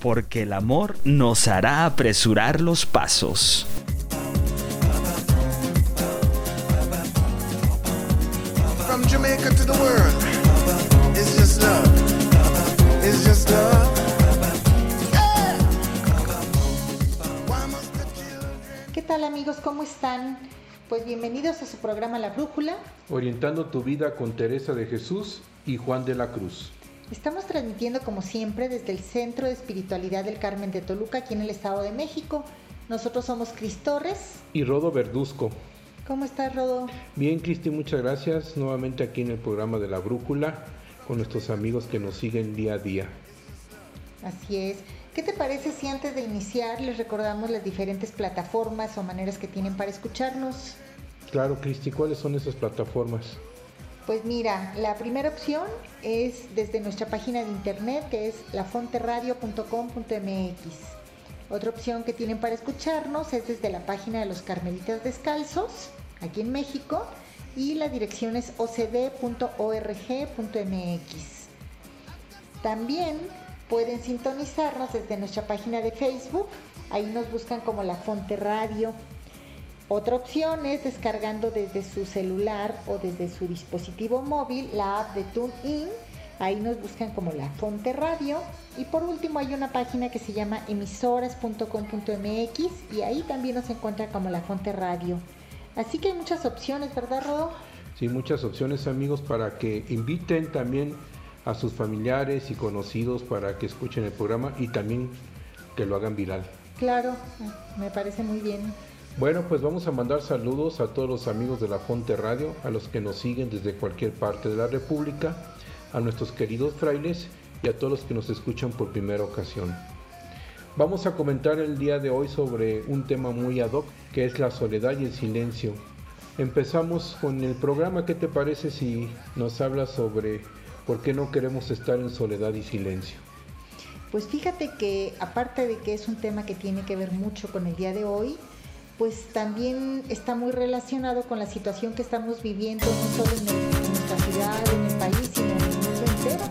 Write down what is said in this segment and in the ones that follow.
Porque el amor nos hará apresurar los pasos. From Jamaica to the world, it's just love. It's just love. Yeah. Why must the children? ¿Qué tal amigos? ¿Cómo están? Pues bienvenidos a su programa La Brújula. Orientando tu vida con Teresa de Jesús y Juan de la Cruz. Estamos transmitiendo como siempre desde el Centro de Espiritualidad del Carmen de Toluca, aquí en el Estado de México. Nosotros somos Cris Torres. Y Rodo Verduzco. ¿Cómo estás, Rodo? Bien, Cristi, muchas gracias. Nuevamente aquí en el programa de La Brújula con nuestros amigos que nos siguen día a día. Así es. ¿Qué te parece si antes de iniciar les recordamos las diferentes plataformas o maneras que tienen para escucharnos? Claro, Cristi, ¿cuáles son esas plataformas? Pues mira, la primera opción es desde nuestra página de internet que es lafonteradio.com.mx. Otra opción que tienen para escucharnos es desde la página de los Carmelitas Descalzos, aquí en México, y la dirección es ocd.org.mx. También pueden sintonizarnos desde nuestra página de Facebook, ahí nos buscan como La Fonte Radio. Otra opción es descargando desde su celular o desde su dispositivo móvil la app de TuneIn. Ahí nos buscan como La Fonte Radio. Y por último hay una página que se llama emisoras.com.mx y ahí también nos encuentra como La Fonte Radio. Así que hay muchas opciones, ¿verdad, Rodo? Sí, muchas opciones, amigos, para que inviten también a sus familiares y conocidos para que escuchen el programa y también que lo hagan viral. Claro, me parece muy bien. Bueno, pues vamos a mandar saludos a todos los amigos de la Fonte Radio, a los que nos siguen desde cualquier parte de la República, a nuestros queridos frailes y a todos los que nos escuchan por primera ocasión. Vamos a comentar el día de hoy sobre un tema muy ad hoc, que es la soledad y el silencio. Empezamos con el programa, ¿qué te parece si nos hablas sobre por qué no queremos estar en soledad y silencio? Pues fíjate que aparte de que es un tema que tiene que ver mucho con el día de hoy, pues también está muy relacionado con la situación que estamos viviendo, no solo en, nuestra ciudad, en el país, sino en el mundo entero,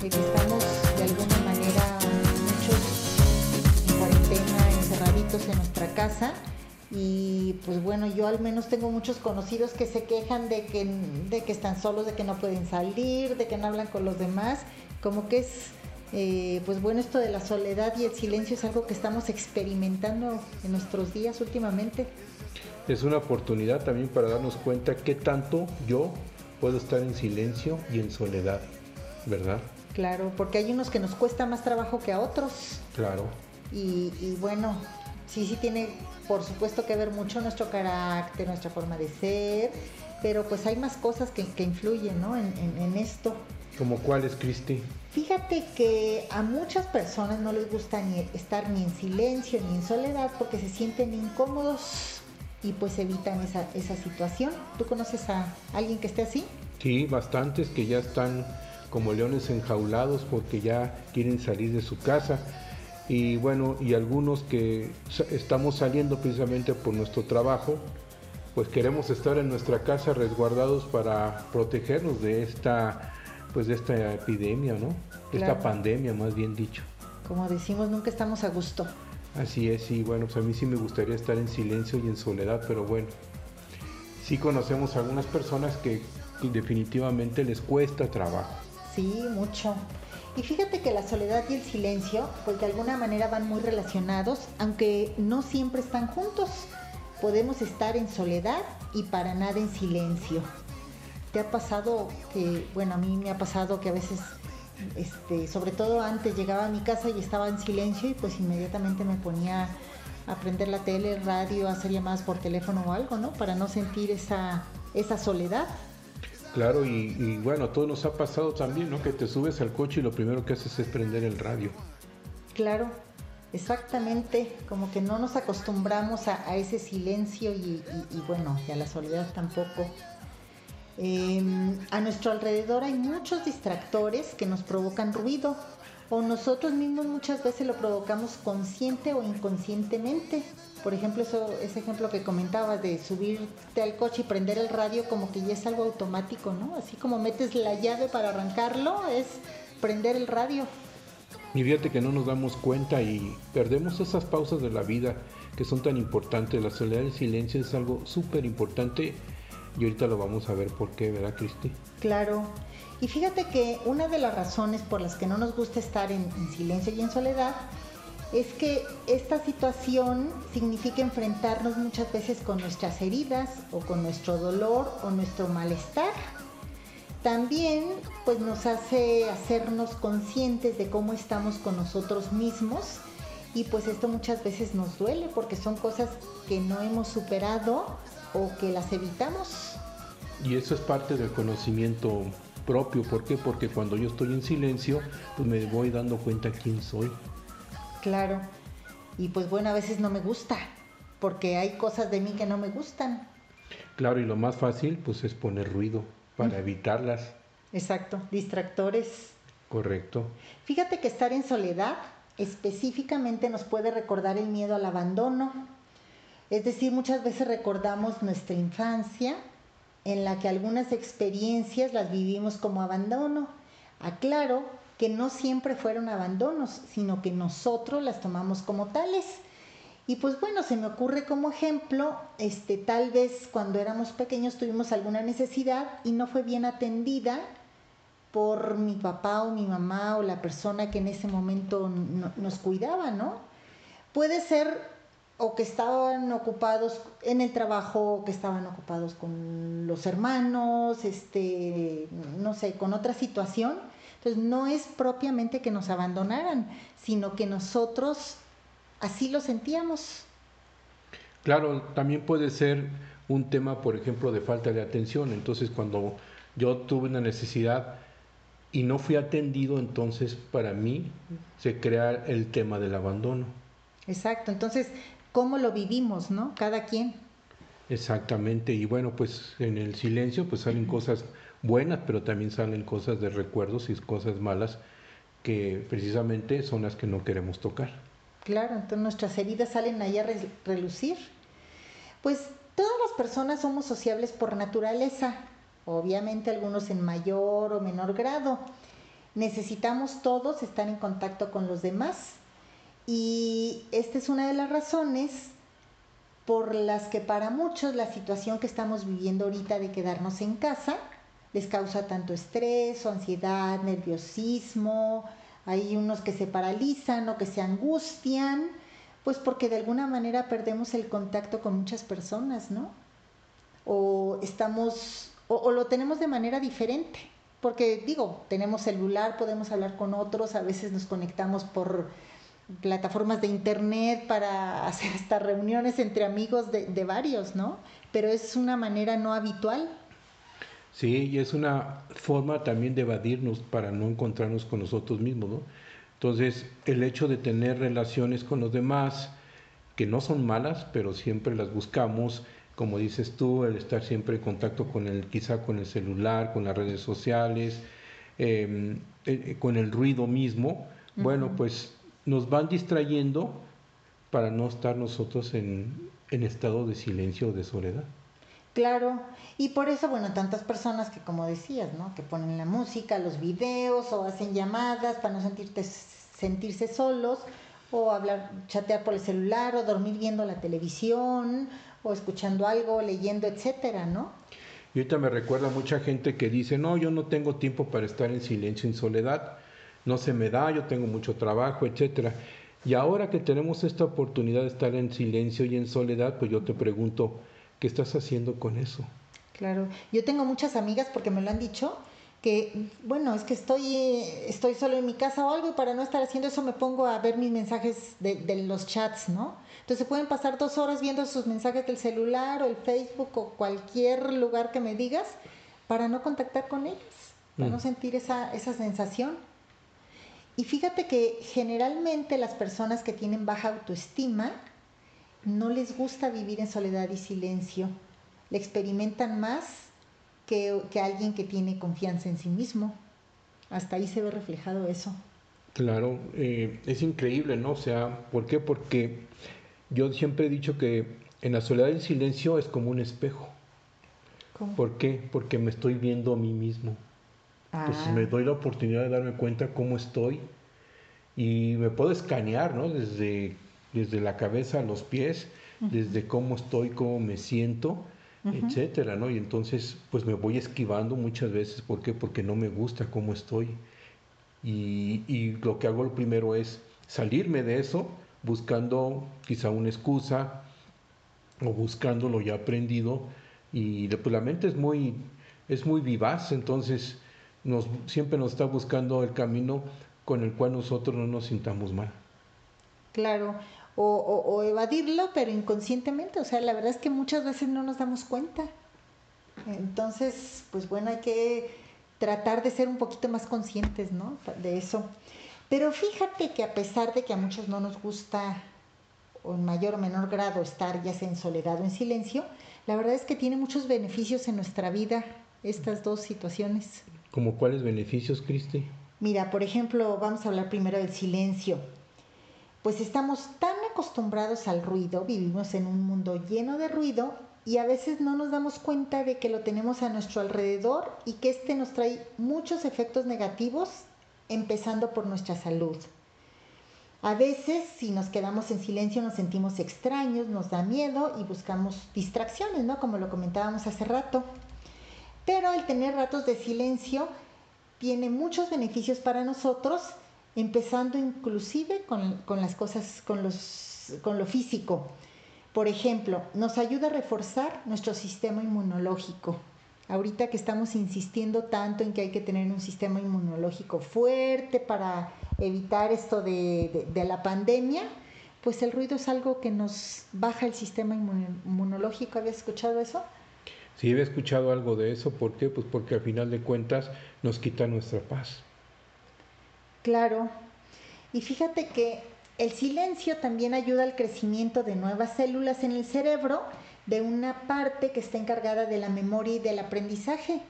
de estamos de alguna manera muchos en cuarentena, encerraditos en nuestra casa. Y pues bueno, yo al menos tengo muchos conocidos que se quejan de que, de que están solos, de que no pueden salir, de que no hablan con los demás. Como que es, eh, pues bueno, esto de la soledad y el silencio es algo que estamos experimentando en nuestros días últimamente. Es una oportunidad también para darnos cuenta qué tanto yo puedo estar en silencio y en soledad, ¿verdad? Claro, porque hay unos que nos cuesta más trabajo que a otros. Claro. Y, y bueno, sí, sí tiene por supuesto que ver mucho nuestro carácter, nuestra forma de ser, pero pues hay más cosas que, que influyen ¿no? en, en- en esto. ¿Como cuál es, Cristi? Fíjate que a muchas personas no les gusta ni estar ni en silencio ni en soledad porque se sienten incómodos y pues evitan esa, esa situación. ¿Tú conoces a alguien que esté así? Sí, bastantes que ya están como leones enjaulados porque ya quieren salir de su casa. Y bueno, y algunos que estamos saliendo precisamente por nuestro trabajo, pues queremos estar en nuestra casa resguardados para protegernos de esta pues de esta epidemia, ¿no? De Claro. Esta pandemia, más bien dicho. Como decimos, nunca estamos a gusto. Así es, y bueno, pues a mí sí me gustaría estar en silencio y en soledad, pero bueno, sí conocemos algunas personas que que definitivamente les cuesta trabajo. Sí, mucho. Y fíjate que la soledad y el silencio, pues de alguna manera van muy relacionados, aunque no siempre están juntos. Podemos estar en soledad y para nada en silencio. ¿Te ha pasado que, bueno, a mí me ha pasado que a veces, este, sobre todo antes llegaba a mi casa y estaba en silencio y pues inmediatamente me ponía a prender la tele, el radio, a hacer llamadas por teléfono o algo, ¿no? Para no sentir esa, esa soledad. Claro, y, y bueno, a todos nos ha pasado también, ¿no? Que te subes al coche y lo primero que haces es prender el radio. Claro. Exactamente, como que no nos acostumbramos a, a ese silencio y, y- y bueno, y a la soledad tampoco. Eh, a nuestro alrededor hay muchos distractores que nos provocan ruido o nosotros mismos muchas veces lo provocamos consciente o inconscientemente. Por ejemplo, eso, ese ejemplo que comentabas de subirte al coche y prender el radio como que ya es algo automático, ¿no? Así como metes la llave para arrancarlo, es prender el radio. Y fíjate que no nos damos cuenta y perdemos esas pausas de la vida que son tan importantes. La soledad y el silencio es algo súper importante y ahorita lo vamos a ver por qué, ¿verdad, Cristi? Claro. Y fíjate que una de las razones por las que no nos gusta estar en, en silencio y en soledad es que esta situación significa enfrentarnos muchas veces con nuestras heridas o con nuestro dolor o nuestro malestar. También pues nos hace hacernos conscientes de cómo estamos con nosotros mismos y pues esto muchas veces nos duele porque son cosas que no hemos superado o que las evitamos. Y eso es parte del conocimiento propio. ¿Por qué? Porque cuando yo estoy en silencio, pues me voy dando cuenta quién soy. Claro. Y pues bueno, a veces no me gusta, porque hay cosas de mí que no me gustan. Claro, y lo más fácil, pues es poner ruido para evitarlas. Exacto, distractores. Correcto. Fíjate que estar en soledad específicamente nos puede recordar el miedo al abandono. Es decir, muchas veces recordamos nuestra infancia en la que algunas experiencias las vivimos como abandono. Aclaro que no siempre fueron abandonos, sino que nosotros las tomamos como tales. Y pues bueno, se me ocurre como ejemplo, este, tal vez cuando éramos pequeños tuvimos alguna necesidad y no fue bien atendida por mi papá o mi mamá o la persona que en ese momento no- nos cuidaba, ¿no? Puede ser o que estaban ocupados en el trabajo, que estaban ocupados con los hermanos, este, no sé, con otra situación. Entonces no es propiamente que nos abandonaran, sino que nosotros así lo sentíamos. Claro, también puede ser un tema, por ejemplo, de falta de atención. Entonces, cuando yo tuve una necesidad y no fui atendido, entonces para mí se crea el tema del abandono. Exacto. Entonces, ¿cómo lo vivimos, no? Cada quien. Exactamente. Y bueno, pues en el silencio pues salen cosas buenas, pero también salen cosas de recuerdos y cosas malas que precisamente son las que no queremos tocar. Claro, entonces nuestras heridas salen ahí a re- relucir. Pues todas las personas somos sociables por naturaleza, obviamente algunos en mayor o menor grado. Necesitamos todos estar en contacto con los demás y esta es una de las razones por las que para muchos la situación que estamos viviendo ahorita de quedarnos en casa les causa tanto estrés ansiedad, nerviosismo, hay unos que se paralizan o que se angustian, pues porque de alguna manera perdemos el contacto con muchas personas, ¿no? O estamos, o lo tenemos de manera diferente, porque digo, tenemos celular, podemos hablar con otros, a veces nos conectamos por plataformas de internet para hacer estas reuniones entre amigos de, de varios, ¿no? Pero es una manera no habitual. Sí, y es una forma también de evadirnos para no encontrarnos con nosotros mismos, ¿no? Entonces, el hecho de tener relaciones con los demás, que no son malas, pero siempre las buscamos, como dices tú, el estar siempre en contacto con el, quizá con el celular, con las redes sociales, eh, eh, con el ruido mismo, bueno, pues nos van distrayendo para no estar nosotros en, en estado de silencio o de soledad. Claro, y por eso, bueno, tantas personas que, como decías, ¿no? Que ponen la música, los videos o hacen llamadas para no sentirte, sentirse solos o hablar, chatear por el celular o dormir viendo la televisión o escuchando algo, leyendo, etcétera, ¿no? Y ahorita me recuerda mucha gente que dice, no, yo no tengo tiempo para estar en silencio, en soledad, no se me da, yo tengo mucho trabajo, etcétera. Y ahora que tenemos esta oportunidad de estar en silencio y en soledad, pues yo te pregunto, ¿qué estás haciendo con eso? Claro, yo tengo muchas amigas porque me lo han dicho que, bueno, es que estoy, estoy solo en mi casa o algo y para no estar haciendo eso me pongo a ver mis mensajes de, de los chats, ¿no? Entonces pueden pasar dos horas viendo sus mensajes del celular o el Facebook o cualquier lugar que me digas para no contactar con ellos, para Mm. no sentir esa, esa sensación. Y fíjate que generalmente las personas que tienen baja autoestima no les gusta vivir en soledad y silencio. Le experimentan más que, que alguien que tiene confianza en sí mismo. Hasta ahí se ve reflejado eso. Claro, eh, es increíble, ¿no? O sea, ¿por qué? Porque yo siempre he dicho que en la soledad y el silencio es como un espejo. ¿Cómo? ¿Por qué? Porque me estoy viendo a mí mismo. Entonces Ah, me doy la oportunidad de darme cuenta cómo estoy y me puedo escanear, ¿no? Desde, desde la cabeza a los pies, desde cómo estoy, cómo me siento, etcétera, ¿no? Y entonces, pues me voy esquivando muchas veces. ¿Por qué? Porque no me gusta cómo estoy. Y, y lo que hago lo primero es salirme de eso, buscando quizá una excusa o buscando lo ya aprendido. Y de- pues la mente es muy, es muy vivaz, entonces nos, siempre nos está buscando el camino con el cual nosotros no nos sintamos mal. Claro, o, evadirlo, pero inconscientemente. O sea, la verdad es que muchas veces no nos damos cuenta. Entonces, pues bueno, hay que tratar de ser un poquito más conscientes, ¿no? De eso. Pero fíjate que a pesar de que a muchos no nos gusta, o en mayor o menor grado, estar ya sea en soledad o en silencio, la verdad es que tiene muchos beneficios en nuestra vida estas dos situaciones. ¿Como cuáles beneficios, Cristi? Mira, por ejemplo, vamos a hablar primero del silencio. Pues estamos tan acostumbrados al ruido, vivimos en un mundo lleno de ruido y a veces no nos damos cuenta de que lo tenemos a nuestro alrededor y que este nos trae muchos efectos negativos, empezando por nuestra salud. A veces, si nos quedamos en silencio, nos sentimos extraños, nos da miedo y buscamos distracciones, ¿no? Como lo comentábamos hace rato. Pero el tener ratos de silencio tiene muchos beneficios para nosotros, empezando inclusive con, con las cosas, con, los, con lo físico. Por ejemplo, nos ayuda a reforzar nuestro sistema inmunológico. Ahorita que estamos insistiendo tanto en que hay que tener un sistema inmunológico fuerte para evitar esto de, de- de la pandemia, pues el ruido es algo que nos baja el sistema inmun- inmunológico. ¿Habías escuchado eso? Si he escuchado algo de eso, ¿por qué? Pues porque al final de cuentas nos quita nuestra paz. Claro. Y fíjate que el silencio también ayuda al crecimiento de nuevas células en el cerebro de una parte que está encargada de la memoria y del aprendizaje.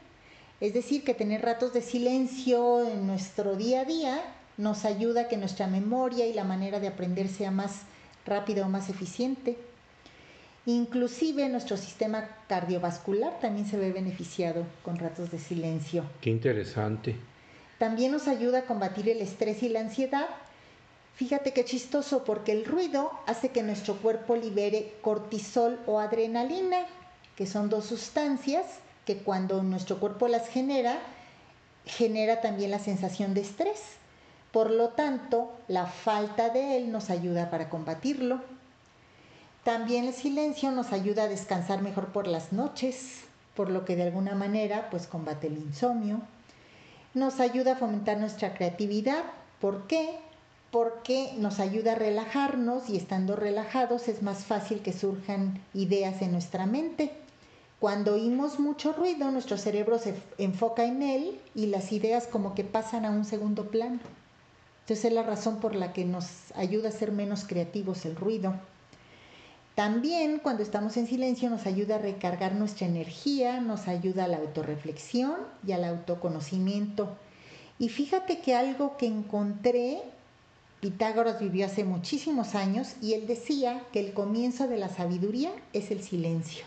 Es decir, que tener ratos de silencio en nuestro día a día nos ayuda a que nuestra memoria y la manera de aprender sea más rápida o más eficiente. Inclusive nuestro sistema cardiovascular también se ve beneficiado con ratos de silencio. Qué interesante. También nos ayuda a combatir el estrés y la ansiedad. Fíjate qué chistoso, porque el ruido hace que nuestro cuerpo libere cortisol o adrenalina, que son dos sustancias que cuando nuestro cuerpo las genera, genera también la sensación de estrés. Por lo tanto, la falta de él nos ayuda para combatirlo. También el silencio nos ayuda a descansar mejor por las noches, por lo que de alguna manera pues combate el insomnio nos ayuda a fomentar nuestra creatividad. ¿Por qué? Porque nos ayuda a relajarnos y estando relajados es más fácil que surjan ideas en nuestra mente. Cuando oímos mucho ruido, nuestro cerebro se enfoca en él y las ideas como que pasan a un segundo plano. Entonces es la razón por la que nos ayuda a ser menos creativos el ruido. También cuando estamos en silencio nos ayuda a recargar nuestra energía, nos ayuda a la autorreflexión y al autoconocimiento. Y fíjate que algo que encontré, Pitágoras vivió hace muchísimos años y él decía que el comienzo de la sabiduría es el silencio.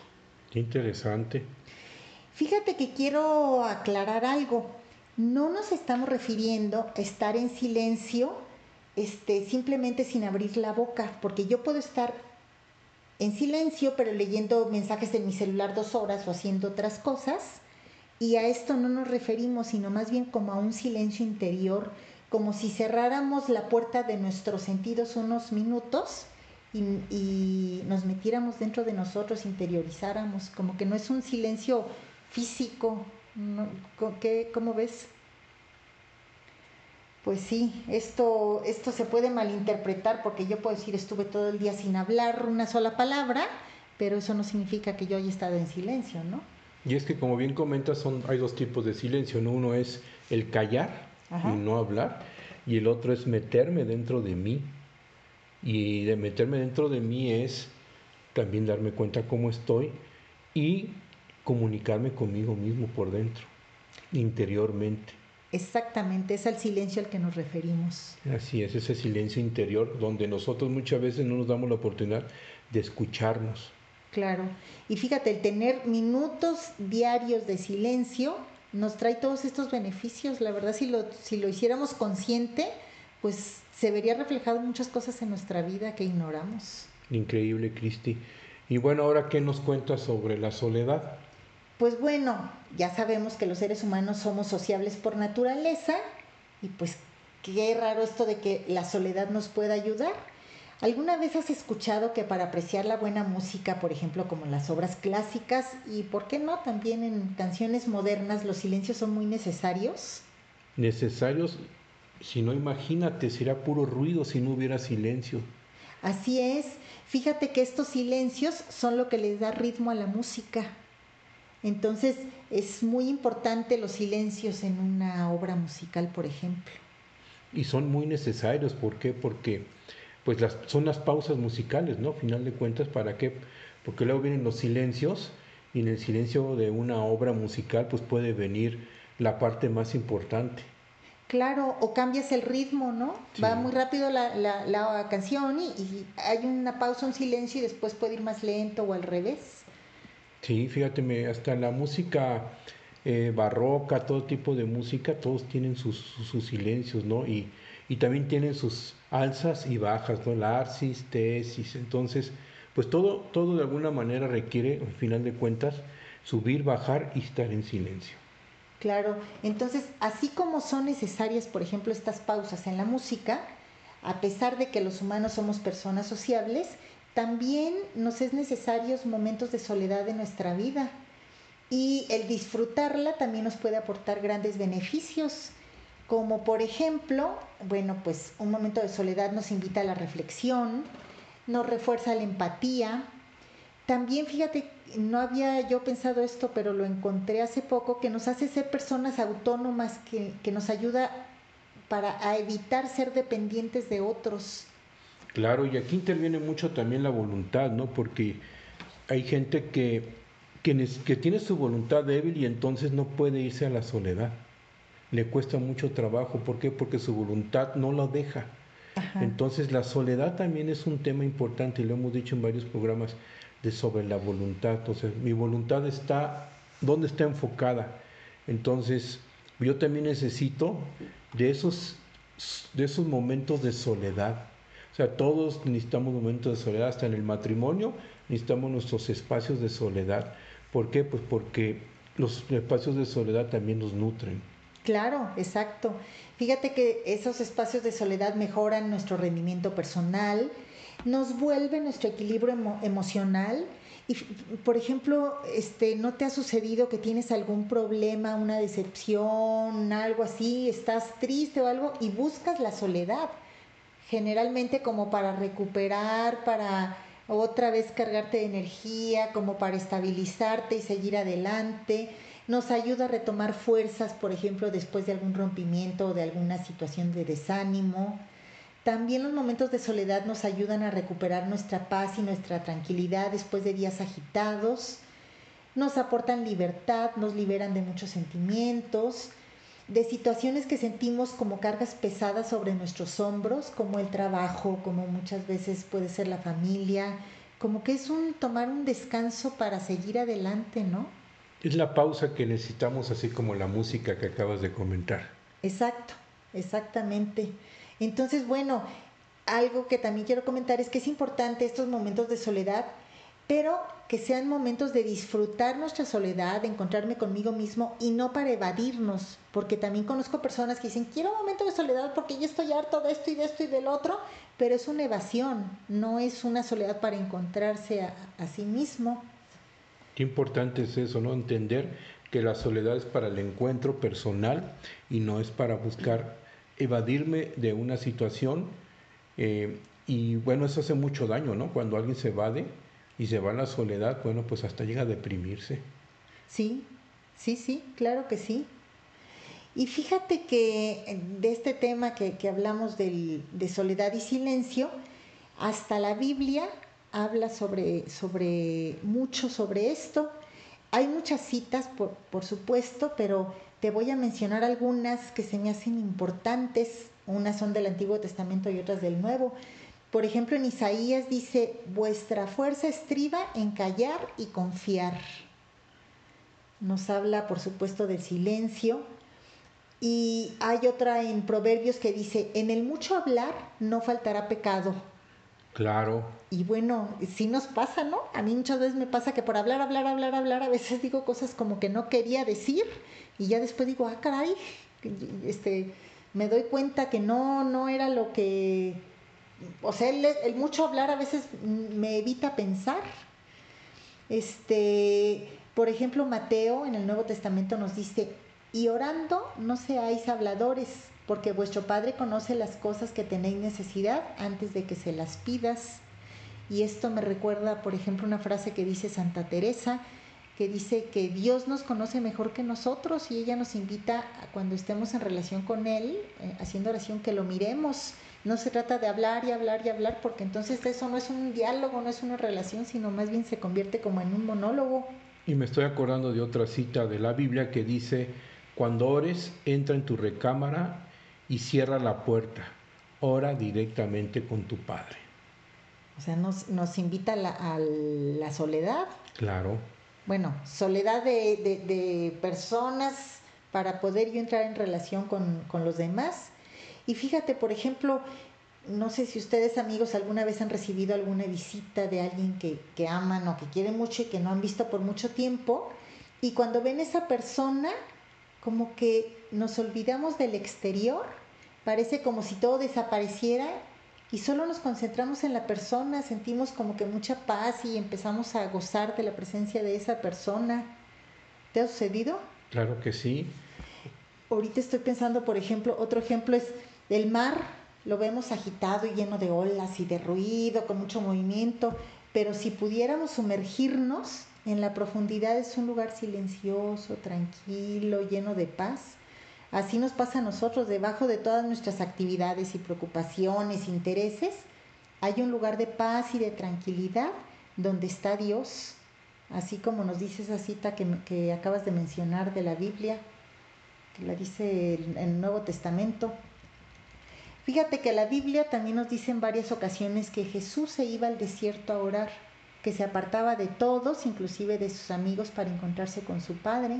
Qué interesante. Fíjate que quiero aclarar algo. No nos estamos refiriendo a estar en silencio este, simplemente sin abrir la boca, porque yo puedo estar en silencio, pero leyendo mensajes en mi celular dos horas o haciendo otras cosas. Y a esto no nos referimos, sino más bien como a un silencio interior, como si cerráramos la puerta de nuestros sentidos unos minutos y, nos metiéramos dentro de nosotros, interiorizáramos, como que no es un silencio físico. ¿no? ¿Cómo- qué- ¿Cómo ves? Pues sí, esto, esto se puede malinterpretar porque yo puedo decir estuve todo el día sin hablar una sola palabra, pero eso no significa que yo haya estado en silencio, ¿no? Y es que como bien comentas, son, hay dos tipos de silencio, ¿no? Uno es el callar Ajá. y no hablar, y el otro es meterme dentro de mí. Y de meterme dentro de mí es también darme cuenta cómo estoy y comunicarme conmigo mismo por dentro, interiormente. Exactamente, es al silencio al que nos referimos. Así es, ese silencio interior donde nosotros muchas veces no nos damos la oportunidad de escucharnos. Claro, y fíjate, el tener minutos diarios de silencio nos trae todos estos beneficios. La verdad, si lo, si lo hiciéramos consciente, pues se vería reflejado muchas cosas en nuestra vida que ignoramos. Increíble, Cristi. Y bueno, ahora, ¿qué nos cuentas sobre la soledad? Pues bueno, ya sabemos que los seres humanos somos sociables por naturaleza y pues qué raro esto de que la soledad nos pueda ayudar. ¿Alguna vez has escuchado que para apreciar la buena música, por ejemplo, como las obras clásicas y, por qué no, también en canciones modernas, los silencios son muy necesarios? Necesarios, si no imagínate, sería puro ruido si no hubiera silencio. Así es, fíjate que estos silencios son lo que les da ritmo a la música. Entonces, es muy importante los silencios en una obra musical, por ejemplo. Y son muy necesarios, ¿por qué? Porque pues las, son las pausas musicales, ¿no? Final de cuentas, ¿para qué? Porque luego vienen los silencios y en el silencio de una obra musical pues puede venir la parte más importante. Claro, o cambias el ritmo, ¿no? Sí. Va muy rápido la, la, la canción y, y, hay una pausa, un silencio y después puede ir más lento o al revés. Sí, fíjate, me, hasta la música eh, barroca, todo tipo de música, todos tienen sus, sus, silencios, ¿no? Y, y también tienen sus alzas y bajas, ¿no? La arsis, tesis, entonces, pues todo, todo de alguna manera requiere, al final de cuentas, subir, bajar y estar en silencio. Claro, entonces, así como son necesarias, por ejemplo, estas pausas en la música, a pesar de que los humanos somos personas sociables, también nos es necesarios momentos de soledad en nuestra vida. Y el disfrutarla también nos puede aportar grandes beneficios como por ejemplo, bueno, pues un momento de soledad nos invita a la reflexión, nos refuerza la empatía. También, fíjate, no había yo pensado esto, pero lo encontré hace poco, que nos hace ser personas autónomas, que, que nos ayuda para a evitar ser dependientes de otros. Claro, y aquí interviene mucho también la voluntad, ¿no? Porque hay gente que, que, que tiene su voluntad débil y entonces no puede irse a la soledad le cuesta mucho trabajo. ¿Por qué? Porque su voluntad no lo deja. Ajá. Entonces la soledad también es un tema importante y lo hemos dicho en varios programas de sobre la voluntad. Entonces mi voluntad está, ¿dónde está enfocada? Entonces yo también necesito de esos, de esos momentos de soledad. O sea, todos necesitamos momentos de soledad, hasta en el matrimonio necesitamos nuestros espacios de soledad. ¿Por qué? Pues porque los espacios de soledad también nos nutren. Claro, exacto. Fíjate que esos espacios de soledad mejoran nuestro rendimiento personal, nos vuelve nuestro equilibrio emo emocional. Y, por ejemplo, este, ¿no te ha sucedido que tienes algún problema, una decepción, algo así, estás triste o algo y buscas la soledad? Generalmente como para recuperar, para otra vez cargarte de energía, como para estabilizarte y seguir adelante nos ayuda a retomar fuerzas, por ejemplo, después de algún rompimiento o de alguna situación de desánimo. También los momentos de soledad nos ayudan a recuperar nuestra paz y nuestra tranquilidad después de días agitados. Nos aportan libertad, nos liberan de muchos sentimientos, de situaciones que sentimos como cargas pesadas sobre nuestros hombros, como el trabajo, como muchas veces puede ser la familia, como que es un tomar un descanso para seguir adelante, ¿no? Es la pausa que necesitamos, así como la música que acabas de comentar. Exacto, exactamente. Entonces, bueno, algo que también quiero comentar es que es importante estos momentos de soledad, pero que sean momentos de disfrutar nuestra soledad, de encontrarme conmigo mismo y no para evadirnos, porque también conozco personas que dicen, quiero un momento de soledad porque ya estoy harto de esto y de esto y del otro, pero es una evasión, no es una soledad para encontrarse a, a sí mismo. Qué importante es eso, ¿no? Entender que la soledad es para el encuentro personal y no es para buscar evadirme de una situación. Eh, y bueno, eso hace mucho daño, ¿no? Cuando alguien se evade y se va a la soledad, bueno, pues hasta llega a deprimirse. Sí, sí, sí, claro que sí. Y fíjate que eh, de este tema que, que hablamos del, de soledad y silencio, hasta la Biblia habla sobre, sobre mucho sobre esto. Hay muchas citas, por, por supuesto, pero te voy a mencionar algunas que se me hacen importantes. Unas son del Antiguo Testamento y otras del Nuevo. Por ejemplo, en Isaías dice, vuestra fuerza estriba en callar y confiar. Nos habla, por supuesto, del silencio. Y hay otra en Proverbios que dice, en el mucho hablar no faltará pecado. Claro. Y bueno, sí nos pasa, ¿no? A mí muchas veces me pasa que por hablar, hablar, hablar, hablar, a veces digo cosas como que no quería decir y ya después digo, ah, caray, este, me doy cuenta que no, no era lo que, o sea, el, mucho hablar a veces me evita pensar. Este, por ejemplo, Mateo en el Nuevo Testamento nos dice, y orando no seáis habladores, porque vuestro Padre conoce las cosas que tenéis necesidad antes de que se las pidas. Y esto me recuerda, por ejemplo, una frase que dice Santa Teresa, que dice que Dios nos conoce mejor que nosotros y ella nos invita a cuando estemos en relación con Él, eh, haciendo oración, que lo miremos. No se trata de hablar y hablar y hablar, porque entonces eso no es un diálogo, no es una relación, sino más bien se convierte como en un monólogo. Y me estoy acordando de otra cita de la Biblia que dice, cuando ores, entra en tu recámara y cierra la puerta. Ora directamente con tu Padre. O sea, nos, nos invita a la, a la soledad. Claro. Bueno, soledad de, de, de personas para poder yo entrar en relación con, con los demás. Y fíjate, por ejemplo, no sé si ustedes amigos alguna vez han recibido alguna visita de alguien que, que, aman o que quieren mucho y que no han visto por mucho tiempo. Y cuando ven esa persona, como que nos olvidamos del exterior, parece como si todo desapareciera y solo nos concentramos en la persona, sentimos como que mucha paz y empezamos a gozar de la presencia de esa persona. ¿Te ha sucedido? Claro que sí. Ahorita estoy pensando, por ejemplo, otro ejemplo es el mar, lo vemos agitado y lleno de olas y de ruido, con mucho movimiento, pero si pudiéramos sumergirnos en la profundidad es un lugar silencioso, tranquilo, lleno de paz. Así nos pasa a nosotros, debajo de todas nuestras actividades y preocupaciones, intereses, hay un lugar de paz y de tranquilidad donde está Dios, así como nos dice esa cita que, que acabas de mencionar de la Biblia, que la dice en el Nuevo Testamento. Fíjate que la Biblia también nos dice en varias ocasiones que Jesús se iba al desierto a orar que se apartaba de todos, inclusive de sus amigos, para encontrarse con su padre.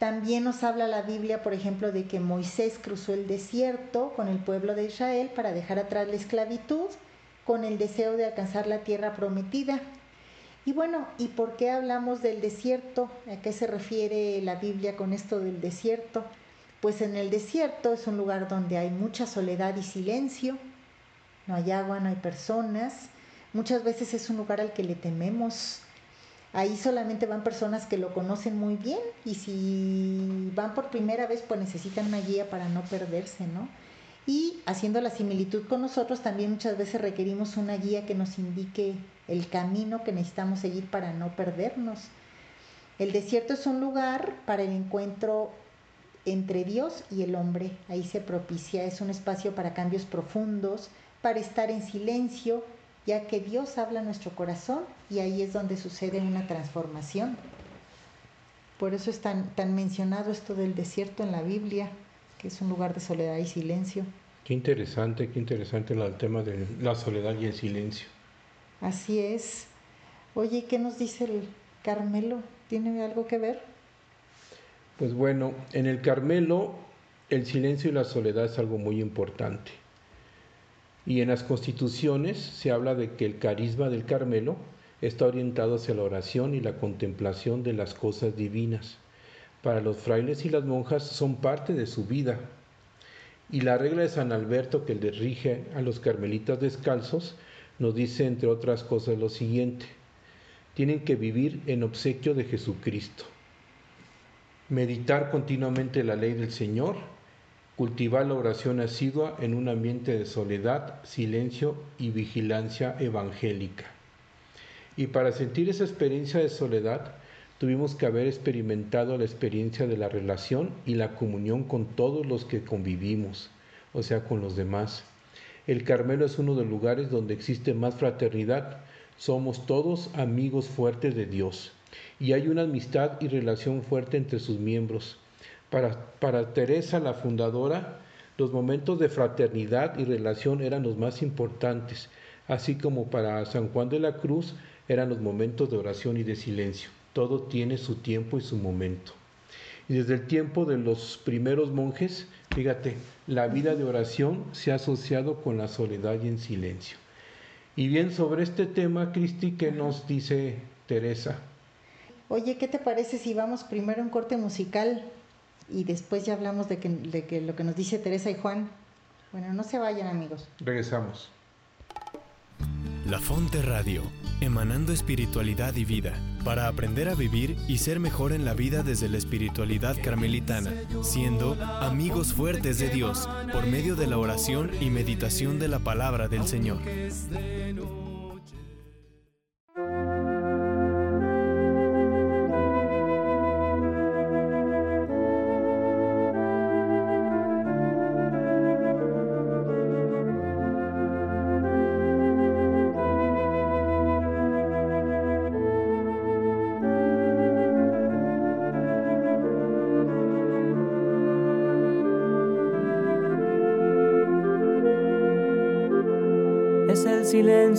También nos habla la Biblia, por ejemplo, de que Moisés cruzó el desierto con el pueblo de Israel para dejar atrás la esclavitud con el deseo de alcanzar la tierra prometida. Y bueno, ¿y por qué hablamos del desierto? ¿A qué se refiere la Biblia con esto del desierto? Pues en el desierto es un lugar donde hay mucha soledad y silencio, no hay agua, no hay personas, Muchas veces es un lugar al que le tememos. Ahí solamente van personas que lo conocen muy bien y si van por primera vez pues necesitan una guía para no perderse, ¿no? Y haciendo la similitud con nosotros también muchas veces requerimos una guía que nos indique el camino que necesitamos seguir para no perdernos. El desierto es un lugar para el encuentro entre Dios y el hombre. Ahí se propicia, es un espacio para cambios profundos, para estar en silencio, ya que Dios habla a nuestro corazón y ahí es donde sucede una transformación. Por eso es tan, tan mencionado esto del desierto en la Biblia, que es un lugar de soledad y silencio. Qué interesante, qué interesante el tema de la soledad y el silencio. Así es. Oye, ¿qué nos dice el Carmelo? ¿Tiene algo que ver? Pues bueno, en el Carmelo el silencio y la soledad es algo muy importante. Y en las constituciones se habla de que el carisma del Carmelo está orientado hacia la oración y la contemplación de las cosas divinas. Para los frailes y las monjas son parte de su vida. Y la regla de San Alberto que le rige a los carmelitas descalzos nos dice, entre otras cosas, lo siguiente. Tienen que vivir en obsequio de Jesucristo. Meditar continuamente la ley del Señor cultivar la oración asidua en un ambiente de soledad, silencio y vigilancia evangélica. Y para sentir esa experiencia de soledad, tuvimos que haber experimentado la experiencia de la relación y la comunión con todos los que convivimos, o sea, con los demás. El Carmelo es uno de los lugares donde existe más fraternidad. Somos todos amigos fuertes de Dios y hay una amistad y relación fuerte entre sus miembros. Para, para Teresa, la fundadora, los momentos de fraternidad y relación eran los más importantes, así como para San Juan de la Cruz eran los momentos de oración y de silencio. Todo tiene su tiempo y su momento. Y desde el tiempo de los primeros monjes, fíjate, la vida de oración se ha asociado con la soledad y en silencio. Y bien, sobre este tema, Cristi, ¿qué nos dice Teresa? Oye, ¿qué te parece si vamos primero a un corte musical y después ya hablamos de, que, de que lo que nos dice Teresa y Juan? Bueno, no se vayan amigos. Regresamos. La Fonte Radio, emanando espiritualidad y vida, para aprender a vivir y ser mejor en la vida desde la espiritualidad carmelitana, siendo amigos fuertes de Dios por medio de la oración y meditación de la palabra del Señor.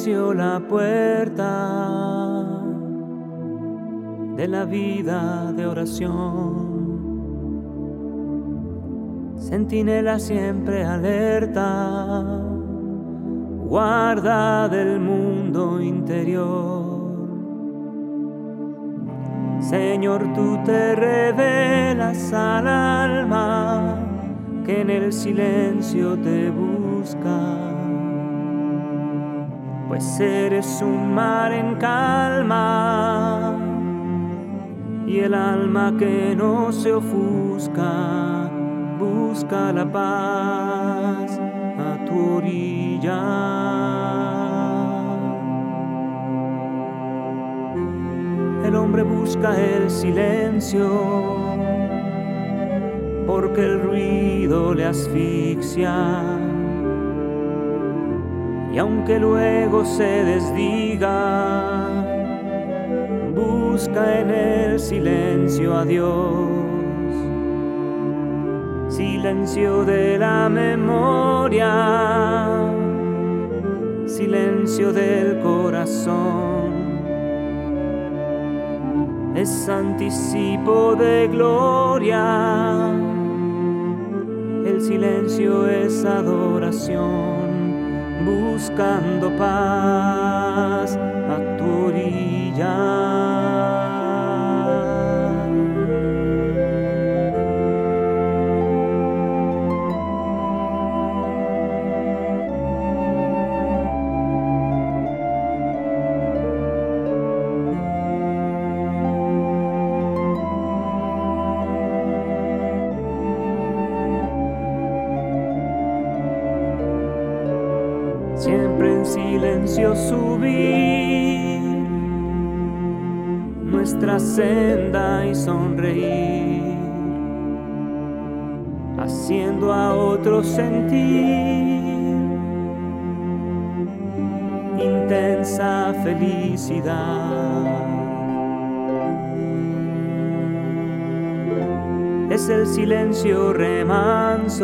La puerta de la vida de oración. Centinela siempre alerta, guarda del mundo interior. Señor, tú te revelas al alma que en el silencio te busca pues eres un mar en calma y el alma que no se ofusca busca la paz a tu orilla. El hombre busca el silencio porque el ruido le asfixia y aunque luego se desdiga, busca en el silencio a Dios, silencio de la memoria, silencio del corazón, es anticipo de gloria, el silencio es adoración buscando paz a tu orilla. Senda y sonreír, haciendo a otros sentir intensa felicidad. Es el silencio remanso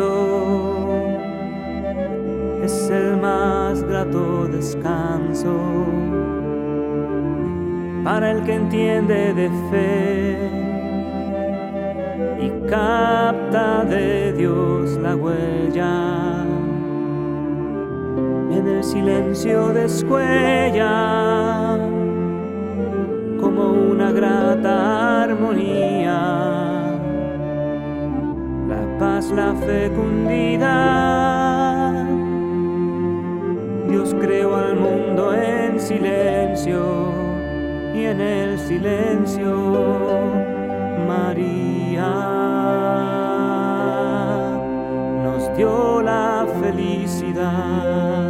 es el más grato descanso para el que entiende de fe y capta de Dios la huella. En el silencio descuella como una grata armonía. La paz, la fecundidad. Dios creó al mundo en silencio y en el silencio María nos dio la felicidad.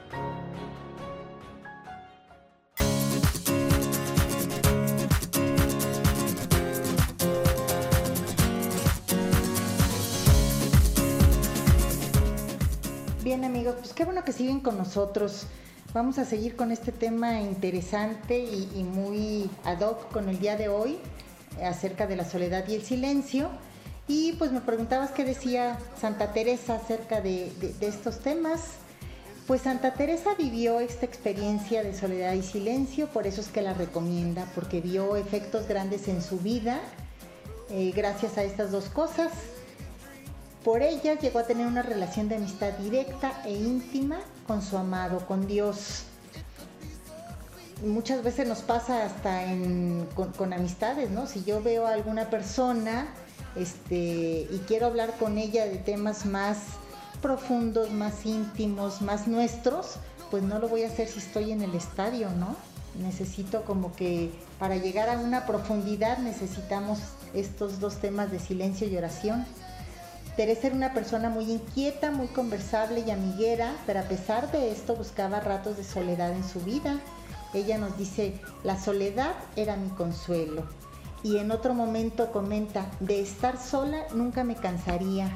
Bien amigos, pues qué bueno que siguen con nosotros. Vamos a seguir con este tema interesante y, muy ad hoc con el día de hoy eh, acerca de la soledad y el silencio. Y pues me preguntabas qué decía Santa Teresa acerca de estos temas. Pues Santa Teresa vivió esta experiencia de soledad y silencio, por eso es que la recomienda, porque vio efectos grandes en su vida eh, gracias a estas dos cosas. Por ellas llegó a tener una relación de amistad directa e íntima con su amado, con Dios. Muchas veces nos pasa hasta con amistades, ¿no? Si yo veo a alguna persona este, y quiero hablar con ella de temas más profundos, más íntimos, más nuestros, pues no lo voy a hacer si estoy en el estadio, ¿no? Necesito como que para llegar a una profundidad necesitamos estos dos temas de silencio y oración. Teresa era una persona muy inquieta, muy conversable y amiguera, pero a pesar de esto buscaba ratos de soledad en su vida. Ella nos dice, la soledad era mi consuelo. Y en otro momento comenta, de estar sola nunca me cansaría.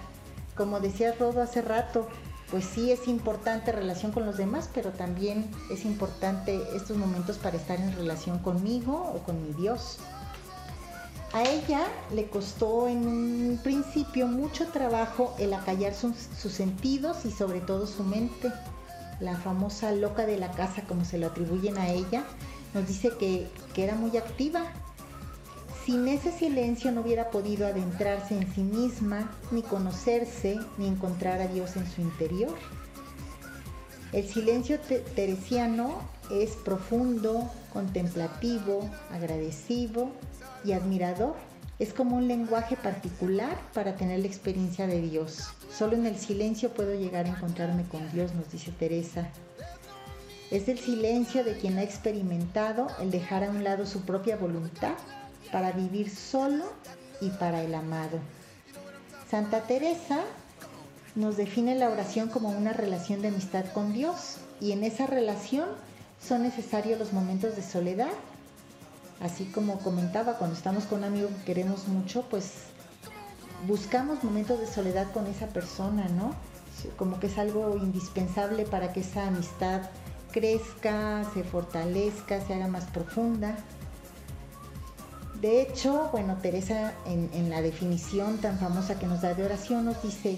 Como decía Rodo hace rato, pues sí es importante relación con los demás, pero también es importante estos momentos para estar en relación conmigo o con mi Dios. A ella le costó en un principio mucho trabajo el acallar sus, sentidos y sobre todo su mente. La famosa loca de la casa, como se lo atribuyen a ella, nos dice que, que era muy activa. Sin ese silencio no hubiera podido adentrarse en sí misma, ni conocerse, ni encontrar a Dios en su interior. El silencio te- teresiano es profundo, contemplativo, agradecivo y admirador. Es como un lenguaje particular para tener la experiencia de Dios. Solo en el silencio puedo llegar a encontrarme con Dios, nos dice Teresa. Es el silencio de quien ha experimentado el dejar a un lado su propia voluntad para vivir solo y para el amado. Santa Teresa nos define la oración como una relación de amistad con Dios y en esa relación son necesarios los momentos de soledad. Así como comentaba, cuando estamos con un amigo que queremos mucho, pues buscamos momentos de soledad con esa persona, ¿no? Como que es algo indispensable para que esa amistad crezca, se fortalezca, se haga más profunda. De hecho, bueno, Teresa en, la definición tan famosa que nos da de oración nos dice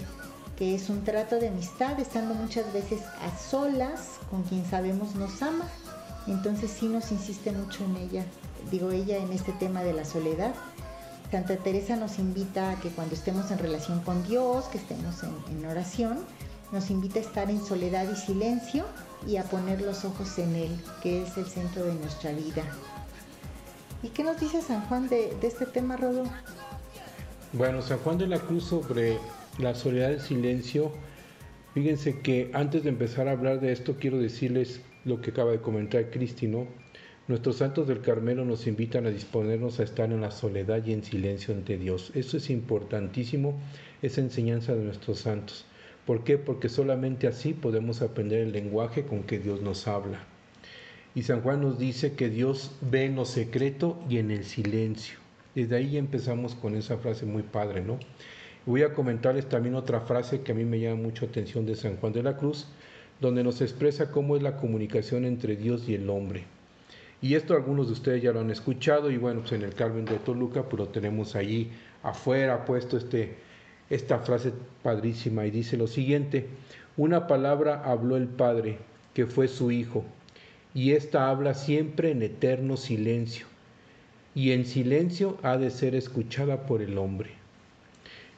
que es un trato de amistad, estando muchas veces a solas con quien sabemos nos ama. Entonces sí nos insiste mucho en ella, digo ella, en este tema de la soledad. Santa Teresa nos invita a que cuando estemos en relación con Dios, que estemos en, oración, nos invita a estar en soledad y silencio y a poner los ojos en Él, que es el centro de nuestra vida. ¿Y qué nos dice San Juan de, de este tema, Rodo? Bueno, San Juan de la Cruz sobre la soledad del silencio. Fíjense que antes de empezar a hablar de esto, quiero decirles lo que acaba de comentar Cristi, ¿no? Nuestros santos del Carmelo nos invitan a disponernos a estar en la soledad y en silencio ante Dios. Eso es importantísimo, esa enseñanza de nuestros santos. ¿Por qué? Porque solamente así podemos aprender el lenguaje con que Dios nos habla. Y San Juan nos dice que Dios ve en lo secreto y en el silencio. Desde ahí empezamos con esa frase muy padre, ¿no? Voy a comentarles también otra frase que a mí me llama mucho atención de San Juan de la Cruz, donde nos expresa cómo es la comunicación entre Dios y el hombre. Y esto algunos de ustedes ya lo han escuchado y bueno, pues en el Carmen de Toluca pues lo tenemos allí afuera puesto este, esta frase padrísima y dice lo siguiente, una palabra habló el Padre, que fue su Hijo, y ésta habla siempre en eterno silencio, y en silencio ha de ser escuchada por el hombre.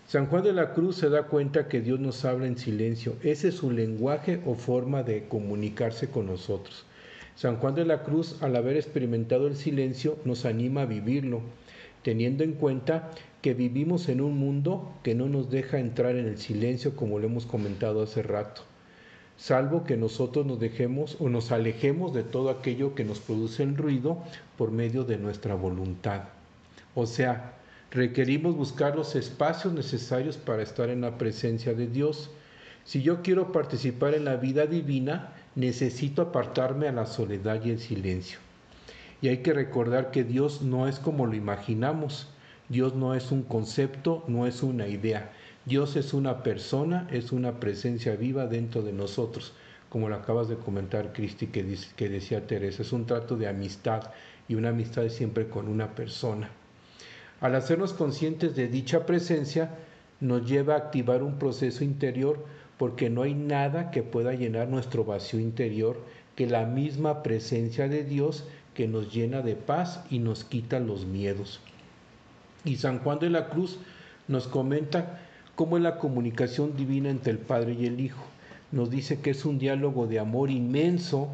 San Juan de la Cruz se da cuenta que Dios nos habla en silencio. Ese es su lenguaje o forma de comunicarse con nosotros. San Juan de la Cruz, al haber experimentado el silencio, nos anima a vivirlo, teniendo en cuenta que vivimos en un mundo que no nos deja entrar en el silencio como lo hemos comentado hace rato. salvo que nosotros nos dejemos o nos alejemos de todo aquello que nos produce el ruido por medio de nuestra voluntad. O sea, requerimos buscar los espacios necesarios para estar en la presencia de Dios. Si yo quiero participar en la vida divina, necesito apartarme a la soledad y el silencio. Y hay que recordar que Dios no es como lo imaginamos. Dios no es un concepto, no es una idea. Dios es una persona, es una presencia viva dentro de nosotros, como lo acabas de comentar, Cristi, que, que decía Teresa, es un trato de amistad y una amistad es siempre con una persona. Al hacernos conscientes de dicha presencia, nos lleva a activar un proceso interior porque no hay nada que pueda llenar nuestro vacío interior que la misma presencia de Dios que nos llena de paz y nos quita los miedos. Y San Juan de la Cruz nos comenta cómo es la comunicación divina entre el Padre y el Hijo. Nos dice que es un diálogo de amor inmenso.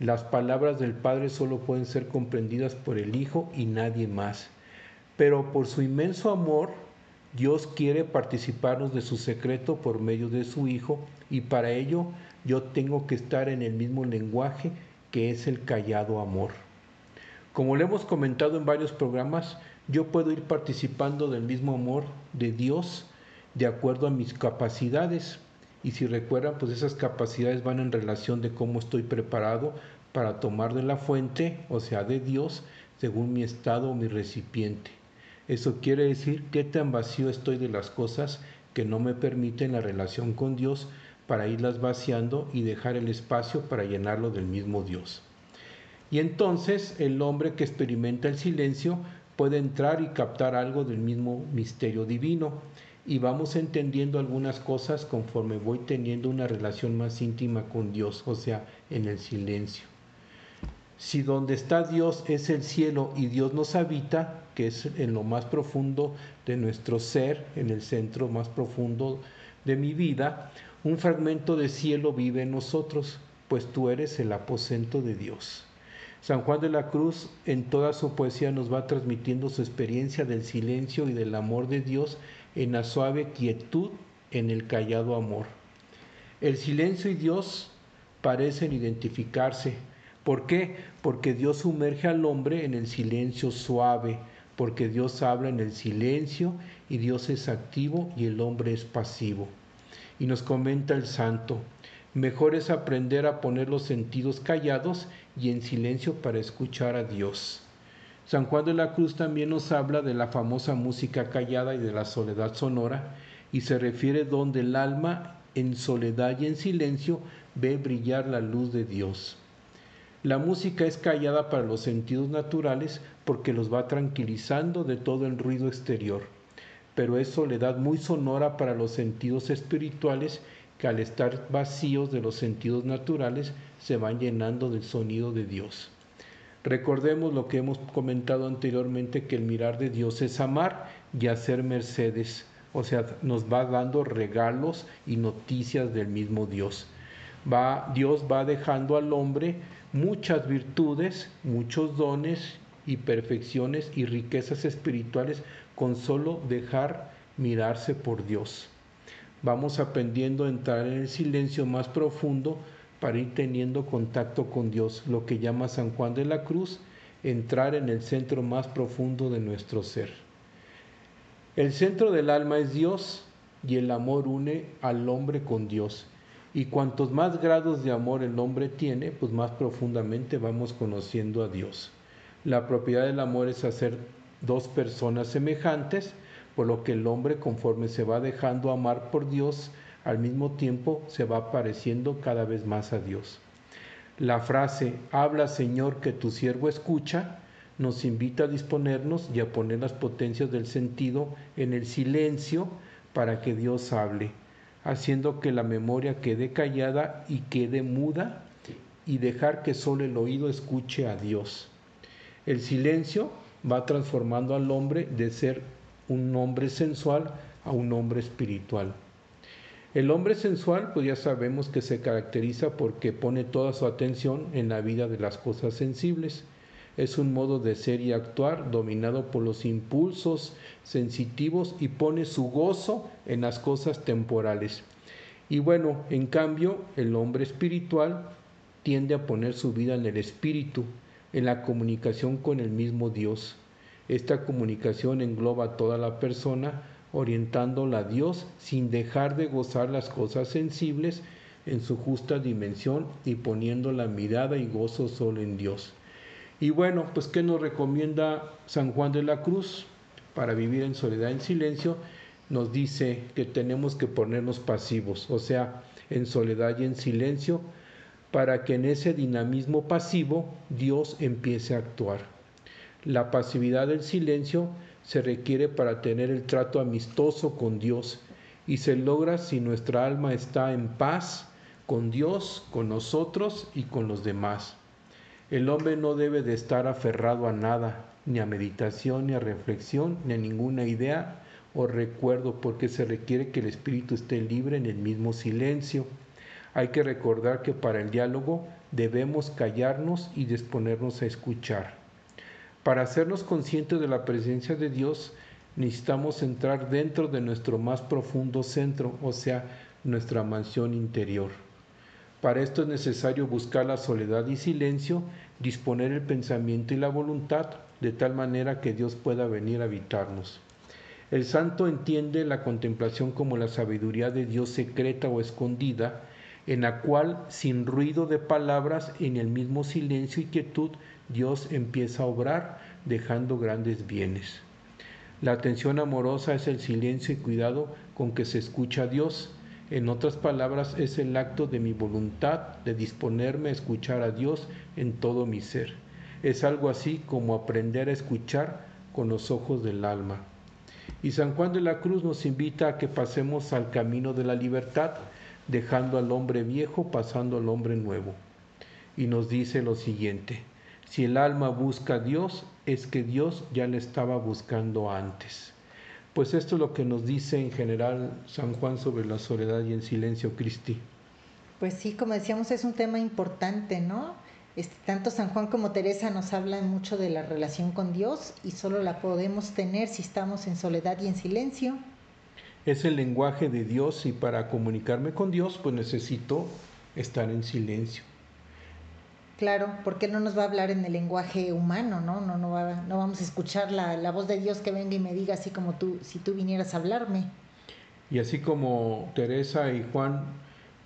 Las palabras del Padre solo pueden ser comprendidas por el Hijo y nadie más. Pero por su inmenso amor, Dios quiere participarnos de su secreto por medio de su Hijo y para ello yo tengo que estar en el mismo lenguaje que es el callado amor. Como le hemos comentado en varios programas, yo puedo ir participando del mismo amor de Dios de acuerdo a mis capacidades. Y si recuerdan, pues esas capacidades van en relación de cómo estoy preparado para tomar de la fuente, o sea, de Dios, según mi estado o mi recipiente. Eso quiere decir qué tan vacío estoy de las cosas que no me permiten la relación con Dios para irlas vaciando y dejar el espacio para llenarlo del mismo Dios. Y entonces el hombre que experimenta el silencio puede entrar y captar algo del mismo misterio divino y vamos entendiendo algunas cosas conforme voy teniendo una relación más íntima con Dios, o sea, en el silencio. Si donde está Dios es el cielo y Dios nos habita, que es en lo más profundo de nuestro ser, en el centro más profundo de mi vida, un fragmento de cielo vive en nosotros, pues tú eres el aposento de Dios. San Juan de la Cruz en toda su poesía nos va transmitiendo su experiencia del silencio y del amor de Dios en la suave quietud, en el callado amor. El silencio y Dios parecen identificarse. ¿Por qué? Porque Dios sumerge al hombre en el silencio suave, porque Dios habla en el silencio y Dios es activo y el hombre es pasivo. Y nos comenta el santo, mejor es aprender a poner los sentidos callados y en silencio para escuchar a Dios. San Juan de la Cruz también nos habla de la famosa música callada y de la soledad sonora y se refiere donde el alma en soledad y en silencio ve brillar la luz de Dios. La música es callada para los sentidos naturales porque los va tranquilizando de todo el ruido exterior, pero es soledad muy sonora para los sentidos espirituales que al estar vacíos de los sentidos naturales se van llenando del sonido de Dios. Recordemos lo que hemos comentado anteriormente, que el mirar de Dios es amar y hacer mercedes, o sea, nos va dando regalos y noticias del mismo Dios. Dios va dejando al hombre muchas virtudes, muchos dones y perfecciones y riquezas espirituales con solo dejar mirarse por Dios. Vamos aprendiendo a entrar en el silencio más profundo para ir teniendo contacto con Dios, lo que llama San Juan de la Cruz, entrar en el centro más profundo de nuestro ser. El centro del alma es Dios y el amor une al hombre con Dios. Y cuantos más grados de amor el hombre tiene, pues más profundamente vamos conociendo a Dios. La propiedad del amor es hacer dos personas semejantes, por lo que el hombre conforme se va dejando amar por Dios, al mismo tiempo se va pareciendo cada vez más a Dios. La frase, habla Señor que tu siervo escucha, nos invita a disponernos y a poner las potencias del sentido en el silencio para que Dios hable, haciendo que la memoria quede callada y quede muda y dejar que solo el oído escuche a Dios. El silencio va transformando al hombre de ser un hombre sensual a un hombre espiritual. El hombre sensual, pues ya sabemos que se caracteriza porque pone toda su atención en la vida de las cosas sensibles. Es un modo de ser y actuar dominado por los impulsos sensitivos y pone su gozo en las cosas temporales. Y bueno, en cambio, el hombre espiritual tiende a poner su vida en el espíritu, en la comunicación con el mismo Dios. Esta comunicación engloba a toda la persona, orientándola a Dios sin dejar de gozar las cosas sensibles en su justa dimensión y poniendo la mirada y gozo solo en Dios. Y bueno, pues ¿qué nos recomienda San Juan de la Cruz para vivir en soledad en silencio? Nos dice que tenemos que ponernos pasivos, o sea, en soledad y en silencio, para que en ese dinamismo pasivo Dios empiece a actuar. La pasividad del silencio se requiere para tener el trato amistoso con Dios y se logra si nuestra alma está en paz con Dios, con nosotros y con los demás. El hombre no debe de estar aferrado a nada, ni a meditación, ni a reflexión, ni a ninguna idea o recuerdo, porque se requiere que el espíritu esté libre en el mismo silencio. Hay que recordar que para el diálogo debemos callarnos y disponernos a escuchar. Para hacernos conscientes de la presencia de Dios, necesitamos entrar dentro de nuestro más profundo centro, o sea, nuestra mansión interior. Para esto es necesario buscar la soledad y silencio, disponer el pensamiento y la voluntad de tal manera que Dios pueda venir a habitarnos. El santo entiende la contemplación como la sabiduría de Dios secreta o escondida, en la cual, sin ruido de palabras, en el mismo silencio y quietud, Dios empieza a obrar, dejando grandes bienes. La atención amorosa es el silencio y cuidado con que se escucha a Dios, en otras palabras, es el acto de mi voluntad de disponerme a escuchar a Dios en todo mi ser. Es algo así como aprender a escuchar con los ojos del alma. Y San Juan de la Cruz nos invita a que pasemos al camino de la libertad, dejando al hombre viejo, pasando al hombre nuevo. Y nos dice lo siguiente, si el alma busca a Dios, es que Dios ya le estaba buscando antes. Pues esto es lo que nos dice en general San Juan sobre la soledad y el silencio, Cristi. Pues sí, como decíamos, es un tema importante, ¿no? Este, tanto San Juan como Teresa nos hablan mucho de la relación con Dios y solo la podemos tener si estamos en soledad y en silencio. Es el lenguaje de Dios y para comunicarme con Dios pues necesito estar en silencio. Claro, porque no nos va a hablar en el lenguaje humano, ¿no? No, no, va, no vamos a escuchar la, la, voz de Dios que venga y me diga así como tú, si tú vinieras a hablarme. Y así como Teresa y Juan,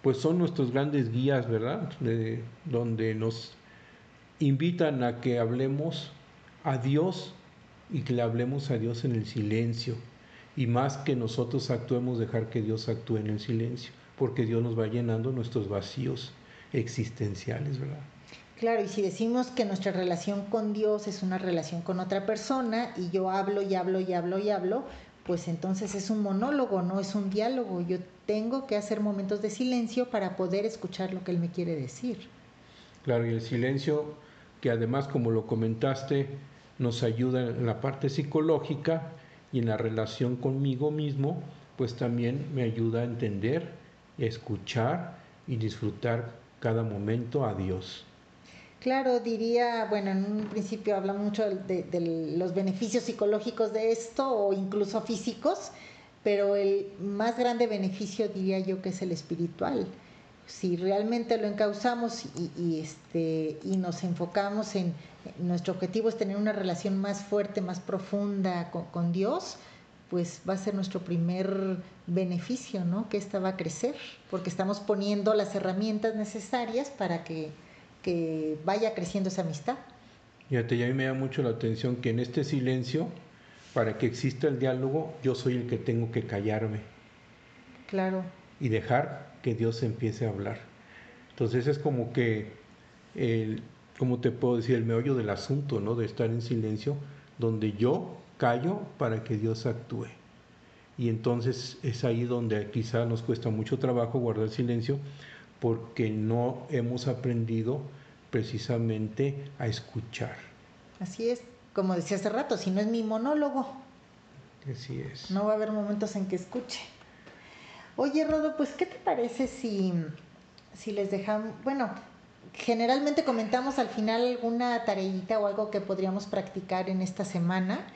pues son nuestros grandes guías, ¿verdad? De, donde nos invitan a que hablemos a Dios y que le hablemos a Dios en el silencio. Y más que nosotros actuemos, dejar que Dios actúe en el silencio, porque Dios nos va llenando nuestros vacíos existenciales, ¿verdad? Claro, y si decimos que nuestra relación con Dios es una relación con otra persona y yo hablo y hablo y hablo y hablo, pues entonces es un monólogo, no es un diálogo. Yo tengo que hacer momentos de silencio para poder escuchar lo que Él me quiere decir. Claro, y el silencio, que además, como lo comentaste, nos ayuda en la parte psicológica y en la relación conmigo mismo, pues también me ayuda a entender, escuchar y disfrutar cada momento a Dios. Claro, diría, bueno, en un principio habla mucho de, los beneficios psicológicos de esto o incluso físicos, pero el más grande beneficio diría yo que es el espiritual. Si realmente lo encauzamos y, y este, y nos enfocamos en, nuestro objetivo es tener una relación más fuerte, más profunda con, con Dios, pues va a ser nuestro primer beneficio, ¿no? Que esta va a crecer, porque estamos poniendo las herramientas necesarias para que que vaya creciendo esa amistad. Fíjate, y a mí me da mucho la atención que en este silencio, para que exista el diálogo, yo soy el que tengo que callarme. Claro. Y dejar que Dios empiece a hablar. Entonces es como que, el, como te puedo decir, el meollo del asunto, ¿no? De estar en silencio, donde yo callo para que Dios actúe. Y entonces es ahí donde quizá nos cuesta mucho trabajo guardar silencio, porque no hemos aprendido precisamente a escuchar. Así es, como decía hace rato, si no es mi monólogo. Así es. No va a haber momentos en que escuche. Oye, Rodo, pues, ¿qué te parece si, si les dejamos, bueno, generalmente comentamos al final alguna tareita o algo que podríamos practicar en esta semana,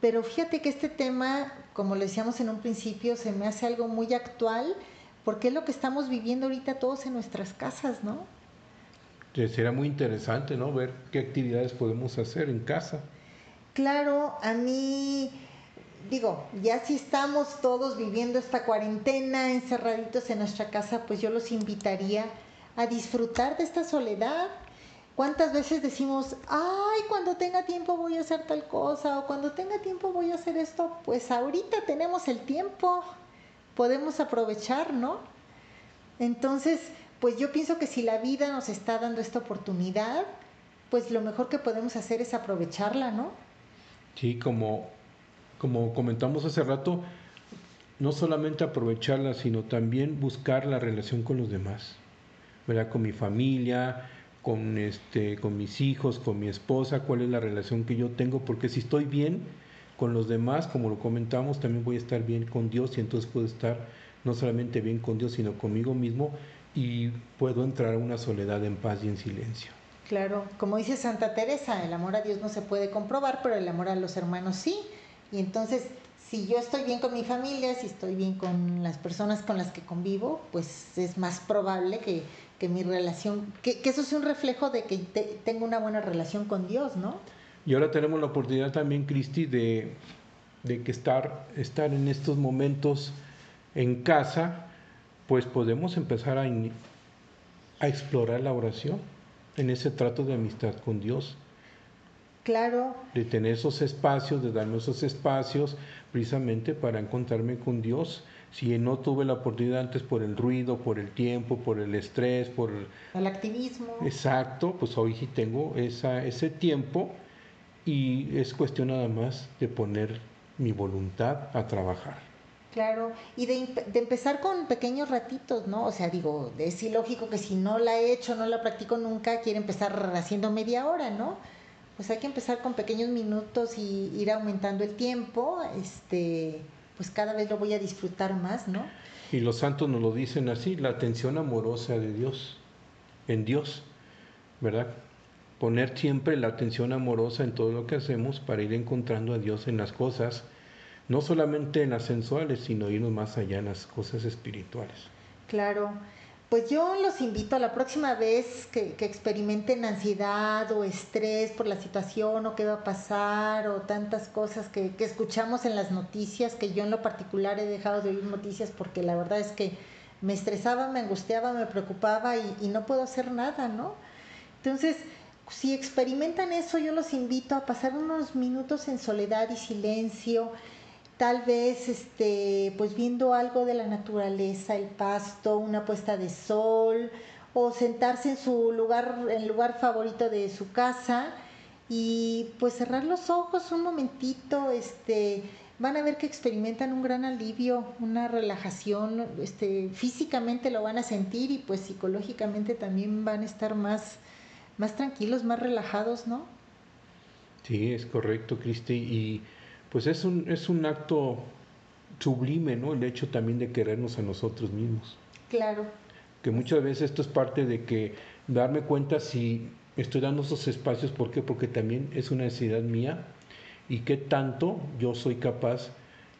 pero fíjate que este tema, como lo decíamos en un principio, se me hace algo muy actual porque es lo que estamos viviendo ahorita todos en nuestras casas, ¿no? Será muy interesante, ¿no? Ver qué actividades podemos hacer en casa. Claro, a mí, digo, ya si estamos todos viviendo esta cuarentena, encerraditos en nuestra casa, pues yo los invitaría a disfrutar de esta soledad. ¿Cuántas veces decimos, ay, cuando tenga tiempo voy a hacer tal cosa o cuando tenga tiempo voy a hacer esto? Pues ahorita tenemos el tiempo, podemos aprovechar, ¿no? Entonces, pues yo pienso que si la vida nos está dando esta oportunidad, pues lo mejor que podemos hacer es aprovecharla, ¿no? Sí, como, como comentamos hace rato, no solamente aprovecharla, sino también buscar la relación con los demás, ¿verdad? Con mi familia, con, este, con mis hijos, con mi esposa, cuál es la relación que yo tengo, porque si estoy bien con los demás, como lo comentamos, también voy a estar bien con Dios y entonces puedo estar no solamente bien con Dios, sino conmigo mismo y puedo entrar a una soledad en paz y en silencio. Claro, como dice Santa Teresa, el amor a Dios no se puede comprobar, pero el amor a los hermanos sí. Y entonces, si yo estoy bien con mi familia, si estoy bien con las personas con las que convivo, pues es más probable que, que mi relación, que, eso sea un reflejo de que te, tengo una buena relación con Dios, ¿no? Y ahora tenemos la oportunidad también, Cristi, de, de que estar, estar en estos momentos en casa, pues podemos empezar a, a explorar la oración en ese trato de amistad con Dios. Claro. De tener esos espacios, de darme esos espacios precisamente para encontrarme con Dios. Si no tuve la oportunidad antes por el ruido, por el tiempo, por el estrés, por el activismo. Exacto, pues hoy sí tengo esa, ese tiempo y es cuestión nada más de poner mi voluntad a trabajar. Claro, y de, de, empezar con pequeños ratitos, ¿no? O sea, digo, es ilógico que si no la he hecho, no la practico nunca, quiere empezar haciendo media hora, ¿no? Pues hay que empezar con pequeños minutos y ir aumentando el tiempo, este, pues cada vez lo voy a disfrutar más, ¿no? Y los santos nos lo dicen así, la atención amorosa de Dios, en Dios, ¿verdad? Poner siempre la atención amorosa en todo lo que hacemos para ir encontrando a Dios en las cosas no solamente en las sensuales, sino irnos más allá en las cosas espirituales. Claro, pues yo los invito a la próxima vez que, experimenten ansiedad o estrés por la situación o qué va a pasar o tantas cosas que, que, escuchamos en las noticias, que yo en lo particular he dejado de oír noticias porque la verdad es que me estresaba, me angustiaba, me preocupaba y, y no puedo hacer nada, ¿no? Entonces, si experimentan eso, yo los invito a pasar unos minutos en soledad y silencio tal vez este, pues viendo algo de la naturaleza, el pasto, una puesta de sol, o sentarse en su lugar, en el lugar favorito de su casa y pues cerrar los ojos un momentito, este, van a ver que experimentan un gran alivio, una relajación, este, físicamente lo van a sentir y pues psicológicamente también van a estar más, más tranquilos, más relajados, ¿no? Sí, es correcto, Cristi, y pues es un, es un acto sublime, ¿no? El hecho también de querernos a nosotros mismos. Claro. Que muchas veces esto es parte de que darme cuenta si estoy dando esos espacios, ¿por qué? Porque también es una necesidad mía y qué tanto yo soy capaz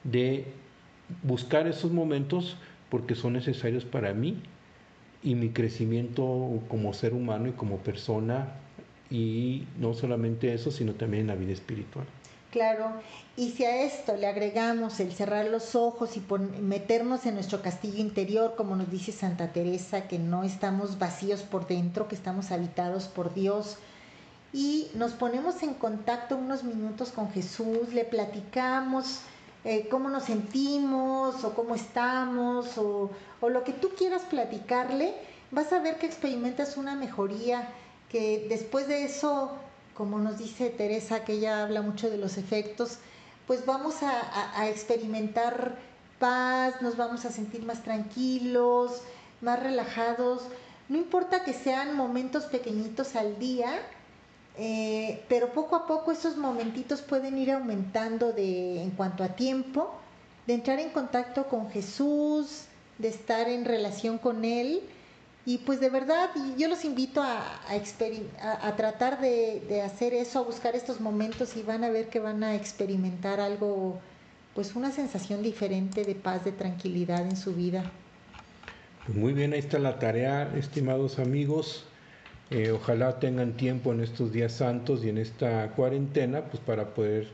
de buscar esos momentos porque son necesarios para mí y mi crecimiento como ser humano y como persona y no solamente eso, sino también en la vida espiritual. Claro, y si a esto le agregamos el cerrar los ojos y meternos en nuestro castillo interior, como nos dice Santa Teresa, que no estamos vacíos por dentro, que estamos habitados por Dios, y nos ponemos en contacto unos minutos con Jesús, le platicamos eh, cómo nos sentimos o cómo estamos o, o lo que tú quieras platicarle, vas a ver que experimentas una mejoría, que después de eso como nos dice Teresa, que ella habla mucho de los efectos, pues vamos a, experimentar paz, nos vamos a sentir más tranquilos, más relajados. No importa que sean momentos pequeñitos al día, eh, pero poco a poco esos momentitos pueden ir aumentando de, en cuanto a tiempo, de entrar en contacto con Jesús, de estar en relación con Él y pues de verdad, yo los invito a, a, tratar de, de, hacer eso, a buscar estos momentos y van a ver que van a experimentar algo, pues una sensación diferente de paz, de tranquilidad en su vida. Pues muy bien, ahí está la tarea, estimados amigos. Eh, ojalá tengan tiempo en estos días santos y en esta cuarentena, pues para poder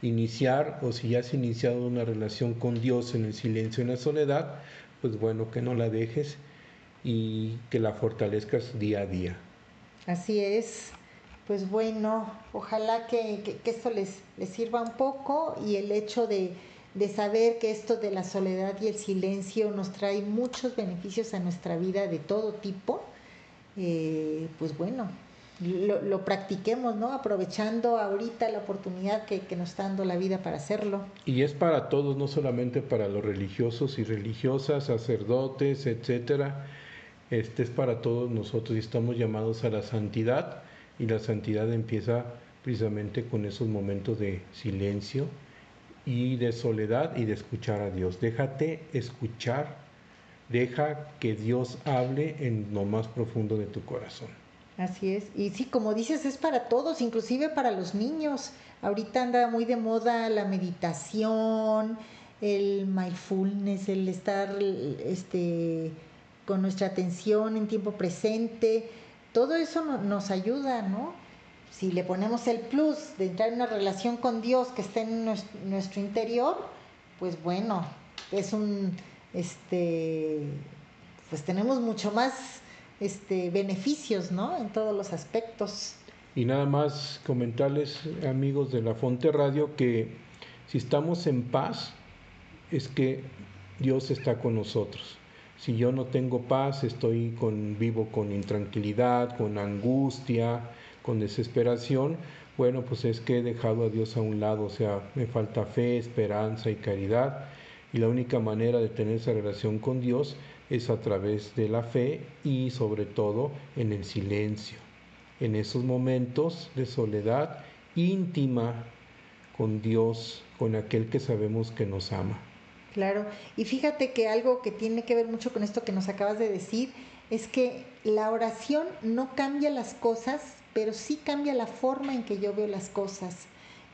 iniciar o si ya has iniciado una relación con Dios en el silencio y en la soledad, pues bueno, que no la dejes y que la fortalezcas día a día. Así es. Pues bueno, ojalá que, esto les, sirva un poco y el hecho de, saber que esto de la soledad y el silencio nos trae muchos beneficios a nuestra vida de todo tipo, eh, pues bueno, lo, lo, practiquemos, ¿no? Aprovechando ahorita la oportunidad que, que, nos está dando la vida para hacerlo. Y es para todos, no solamente para los religiosos y religiosas, sacerdotes, etcétera. Este es para todos nosotros y estamos llamados a la santidad y la santidad empieza precisamente con esos momentos de silencio y de soledad y de escuchar a Dios. Déjate escuchar, deja que Dios hable en lo más profundo de tu corazón. Así es. Y sí, como dices, es para todos, inclusive para los niños. Ahorita anda muy de moda la meditación, el mindfulness, el estar este, con nuestra atención en tiempo presente todo eso nos ayuda, ¿no? Si le ponemos el plus de entrar en una relación con Dios que esté en nuestro interior, pues bueno, es un, este, pues tenemos mucho más este, beneficios, ¿no? En todos los aspectos. Y nada más comentarles, amigos de la Fonte Radio, que si estamos en paz, es que Dios está con nosotros. Si yo no tengo paz, estoy con, vivo con intranquilidad, con angustia, con desesperación, bueno, pues es que he dejado a Dios a un lado, o sea, me falta fe, esperanza y caridad. Y la única manera de tener esa relación con Dios es a través de la fe y sobre todo en el silencio, en esos momentos de soledad íntima con Dios, con aquel que sabemos que nos ama. Claro, y fíjate que algo que tiene que ver mucho con esto que nos acabas de decir es que la oración no cambia las cosas, pero sí cambia la forma en que yo veo las cosas.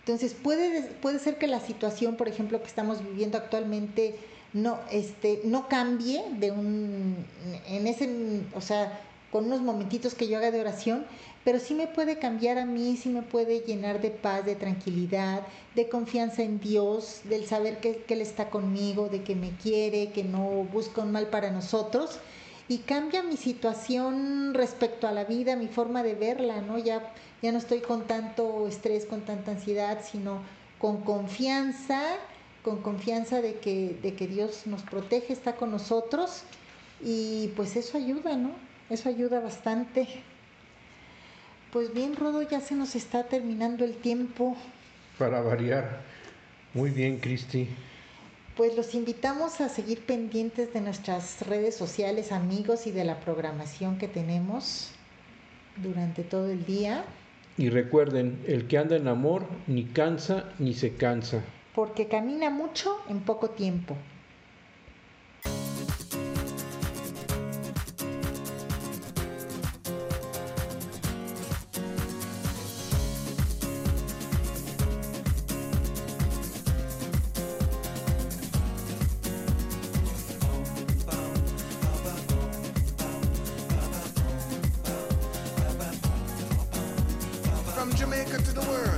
Entonces puede, puede ser que la situación, por ejemplo, que estamos viviendo actualmente no, este, no cambie de un, en ese, o sea, con unos momentitos que yo haga de oración, pero sí me puede cambiar a mí, sí me puede llenar de paz, de tranquilidad, de confianza en Dios, del saber que, Él está conmigo, de que me quiere, que no busca un mal para nosotros. Y cambia mi situación respecto a la vida, mi forma de verla, ¿no? Ya, ya no estoy con tanto estrés, con tanta ansiedad, sino con confianza, con confianza de que, de que Dios nos protege, está con nosotros. Y pues eso ayuda, ¿no? Eso ayuda bastante. Pues bien, Rodo, ya se nos está terminando el tiempo. Para variar. Muy bien, Cristi. Pues los invitamos a seguir pendientes de nuestras redes sociales, amigos, y de la programación que tenemos durante todo el día. Y recuerden, el que anda en amor ni cansa ni se cansa. Porque camina mucho en poco tiempo. Jamaica to the world.